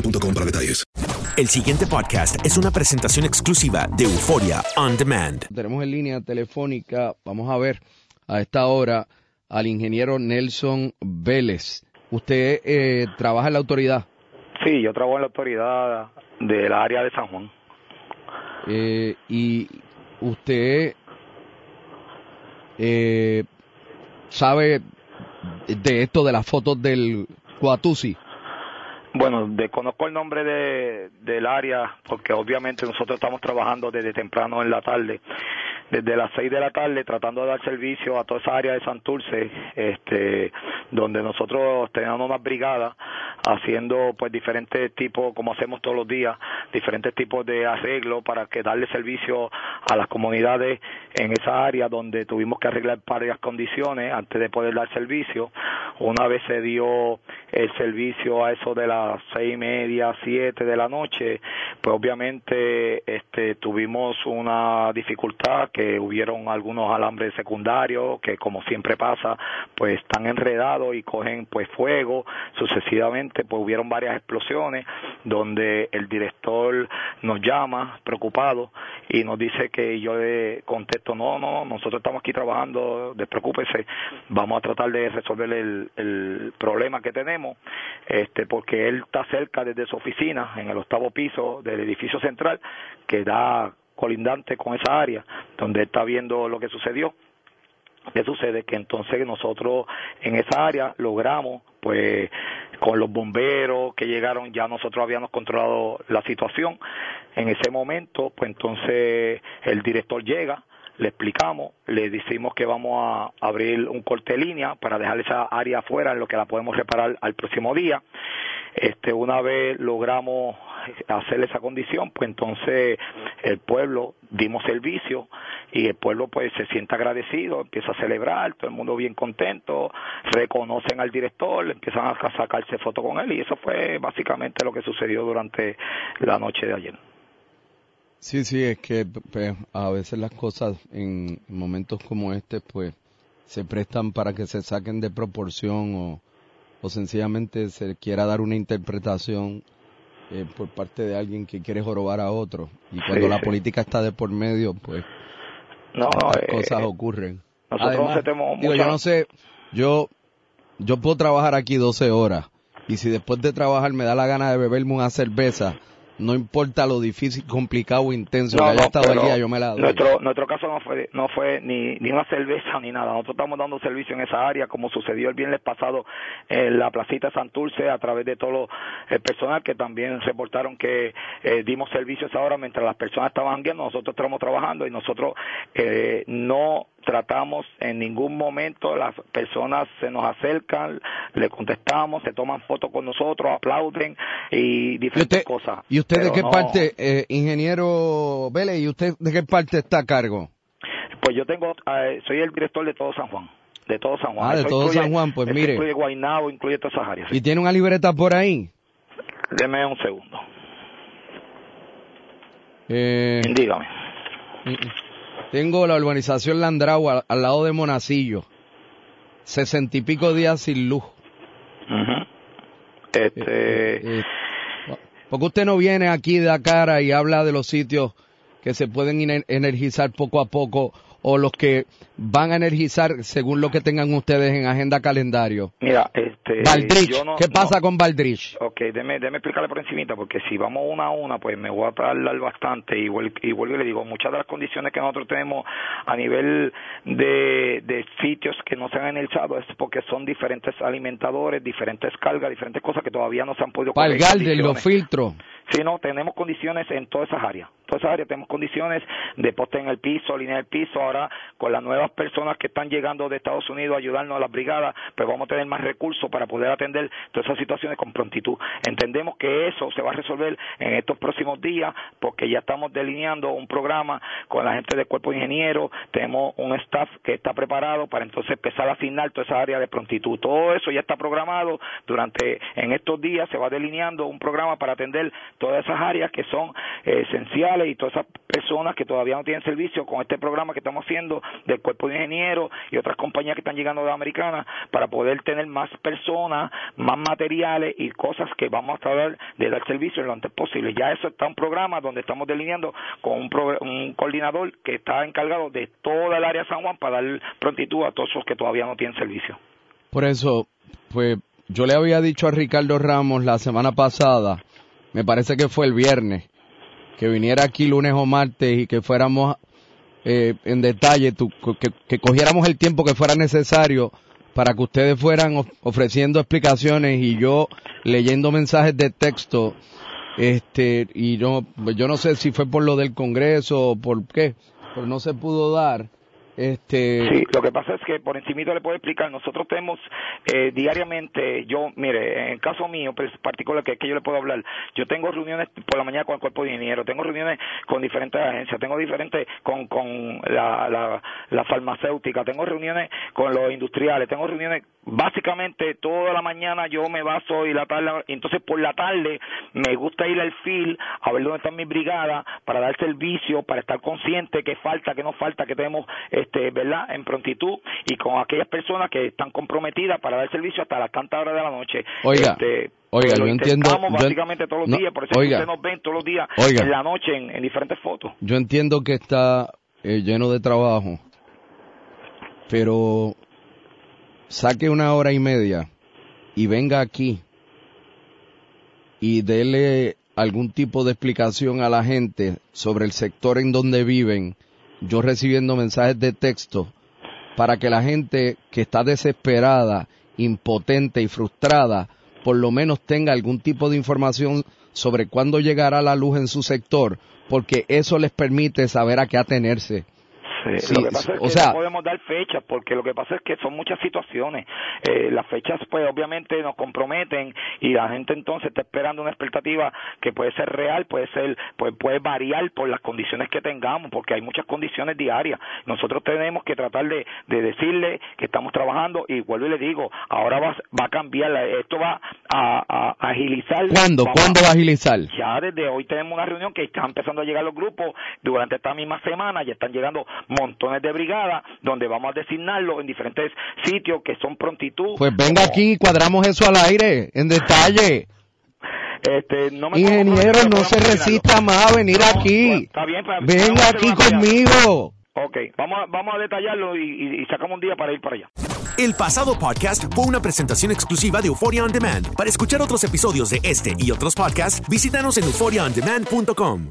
boostmobile.com para detalles. El siguiente podcast es una presentación exclusiva de Euforia On Demand. Tenemos en línea telefónica, vamos a ver a esta hora, al ingeniero Nelson Vélez. Usted eh, trabaja en la autoridad. Sí, yo trabajo en la autoridad del área de San Juan. Eh, y usted eh, sabe de esto de las fotos del Coatusi. Bueno, desconozco el nombre de, del área porque obviamente nosotros estamos trabajando desde temprano en la tarde, desde las seis de la tarde tratando de dar servicio a toda esa área de Santurce, este, donde nosotros tenemos una brigada haciendo pues diferentes tipos, como hacemos todos los días, diferentes tipos de arreglos para que darle servicio a las comunidades en esa área donde tuvimos que arreglar varias condiciones antes de poder dar servicio. Una vez se dio el servicio a eso de las seis y media, siete de la noche, pues obviamente este, tuvimos una dificultad que hubieron algunos alambres secundarios que como siempre pasa, pues están enredados y cogen pues fuego sucesivamente, pues hubieron varias explosiones donde el director nos llama preocupado y nos dice que yo le contesto, no, no, nosotros estamos aquí trabajando, despreocúpese, vamos a tratar de resolver el, el problema que tenemos, este, porque él está cerca desde su oficina, en el octavo piso del edificio central, que da colindante con esa área, donde está viendo lo que sucedió. ¿Qué sucede? Que entonces nosotros en esa área logramos, pues, con los bomberos que llegaron, ya nosotros habíamos controlado la situación. En ese momento, pues entonces el director llega, le explicamos, le decimos que vamos a abrir un corte de línea para dejar esa área afuera en lo que la podemos reparar al próximo día. Este, una vez logramos hacer esa condición, pues entonces el pueblo dimos servicio y el pueblo pues se siente agradecido, empieza a celebrar, todo el mundo bien contento, reconocen al director, empiezan a sacarse fotos con él y eso fue básicamente lo que sucedió durante la noche de ayer. Sí, sí, es que pues, a veces las cosas en momentos como este pues se prestan para que se saquen de proporción o, o sencillamente se quiera dar una interpretación eh, por parte de alguien que quiere jorobar a otro. Y cuando Sí, la sí. política está de por medio, pues No, estas eh, cosas eh, ocurren. nosotros Además, digo, yo no sé, yo, yo puedo trabajar aquí 12 horas y si después de trabajar me da la gana de beberme una cerveza, no importa lo difícil, complicado o intenso que haya estado pero el día, yo me la doy. Nuestro, nuestro caso no fue, no fue ni, ni una cerveza ni nada. Nosotros estamos dando servicio en esa área, como sucedió el viernes pasado en la placita Santurce, a través de todo el personal que también reportaron que eh, dimos servicio a esa hora mientras las personas estaban guiando. Nosotros estamos trabajando y nosotros eh, no tratamos en ningún momento, las personas se nos acercan, le contestamos, se toman fotos con nosotros, aplauden y diferentes cosas. ¿Y usted de qué no- parte, eh, ingeniero Vélez, y usted de qué parte está a cargo? Pues yo tengo, eh, soy el director de todo San Juan. De todo San Juan. Ah, de Eso todo incluye- San Juan, pues mire. Incluye Guaynabo, incluye todas esas áreas. ¿Y tiene una libreta por ahí? Deme un segundo. Eh, Dígame. Tengo la urbanización Landrau al, al lado de Monacillo. Sesenta y pico días sin luz. Este, Eh, porque usted no viene aquí de a cara y habla de los sitios que se pueden ener- energizar poco a poco o los que van a energizar según lo que tengan ustedes en agenda calendario. Mira, este, Valdrich, yo no- ¿qué pasa no- con Valdrich? Ok, déme, déme explicarle por encimita, porque si vamos una a una, pues me voy a tardar bastante y vuelvo, y vuelvo y le digo, muchas de las condiciones que nosotros tenemos a nivel de, de sitios que no se han analizado es porque son diferentes alimentadores, diferentes cargas, diferentes cosas que todavía no se han podido Para el corregir Galder, los filtros. Sí, no, tenemos condiciones en todas esas áreas. Todas esas áreas tenemos condiciones de poste en el piso, línea del piso. Ahora, con las nuevas personas que están llegando de Estados Unidos a ayudarnos a las brigadas, pues vamos a tener más recursos para poder atender todas esas situaciones con prontitud. Entendemos que eso se va a resolver en estos próximos días porque ya estamos delineando un programa con la gente del cuerpo de ingenieros. Tenemos un staff que está preparado para entonces empezar a asignar toda esa área de prontitud. Todo eso ya está programado. Durante, en estos días se va delineando un programa para atender todas esas áreas que son eh, esenciales y todas esas personas que todavía no tienen servicio con este programa que estamos haciendo del cuerpo de ingenieros y otras compañías que están llegando de Americana para poder tener más personas, más materiales y cosas que vamos a tratar de dar servicio lo antes posible. Ya eso está un programa donde estamos delineando con un, un coordinador que está encargado de toda el área de San Juan para dar prontitud a todos los que todavía no tienen servicio. Por eso, pues yo le había dicho a Ricardo Ramos la semana pasada, me parece que fue el viernes, que viniera aquí lunes o martes y que fuéramos eh, en detalle, tu- que, que cogiéramos el tiempo que fuera necesario para que ustedes fueran of- ofreciendo explicaciones y yo leyendo mensajes de texto, este, y no, pues yo no sé si fue por lo del Congreso o por qué, pero no se pudo dar. Este, Sí, lo que pasa es que por encimito le puedo explicar, nosotros tenemos eh, diariamente, yo, mire, en el caso mío pues, particular que, que yo le puedo hablar, yo tengo reuniones por la mañana con el cuerpo de ingenieros, tengo reuniones con diferentes agencias, tengo diferentes con, con la, la, farmacéutica, tengo reuniones con los industriales, tengo reuniones, básicamente toda la mañana yo me baso y la tarde, entonces por la tarde me gusta ir al field a ver dónde está mi brigada para dar servicio, para estar consciente que falta, que no falta, que tenemos este, ¿verdad?, en prontitud y con aquellas personas que están comprometidas para dar servicio hasta las tantas horas de la noche. Oiga, Este, oiga, yo entiendo- yo- básicamente todos los no, días, por eso oiga. ustedes nos ven todos los días Oiga. en la noche en, en diferentes fotos. Yo entiendo que está eh, lleno de trabajo, pero saque una hora y media y venga aquí y dele algún tipo de explicación a la gente sobre el sector en donde viven, yo recibiendo mensajes de texto, para que la gente que está desesperada, impotente y frustrada, por lo menos tenga algún tipo de información sobre cuándo llegará la luz en su sector, porque eso les permite saber a qué atenerse. Sí, Sí, lo que pasa es o que sea- no podemos dar fechas porque lo que pasa es que son muchas situaciones. Eh, las fechas pues obviamente nos comprometen y la gente entonces está esperando una expectativa que puede ser real, puede ser pues puede variar por las condiciones que tengamos porque hay muchas condiciones diarias. Nosotros tenemos que tratar de, de decirle que estamos trabajando y vuelvo y le digo, ahora va, va a cambiar, esto va a, a- a agilizar. ¿Cuándo? Vamos ¿Cuándo va a agilizar? ya desde hoy tenemos una reunión que están empezando a llegar los grupos durante esta misma semana, ya están llegando montones de brigadas donde vamos a designarlos en diferentes sitios que son prontitud. Pues venga aquí y cuadramos eso al aire, en detalle. Este, no me Ingeniero, no se resista más a venir No, aquí. pues, está bien, pues, Venga aquí conmigo. Ok, vamos a, vamos a detallarlo y, y- y sacamos un día para ir para allá. El pasado podcast fue una presentación exclusiva de Euphoria On Demand. Para escuchar otros episodios de este y otros podcasts, visítanos en euphoriaondemand.com.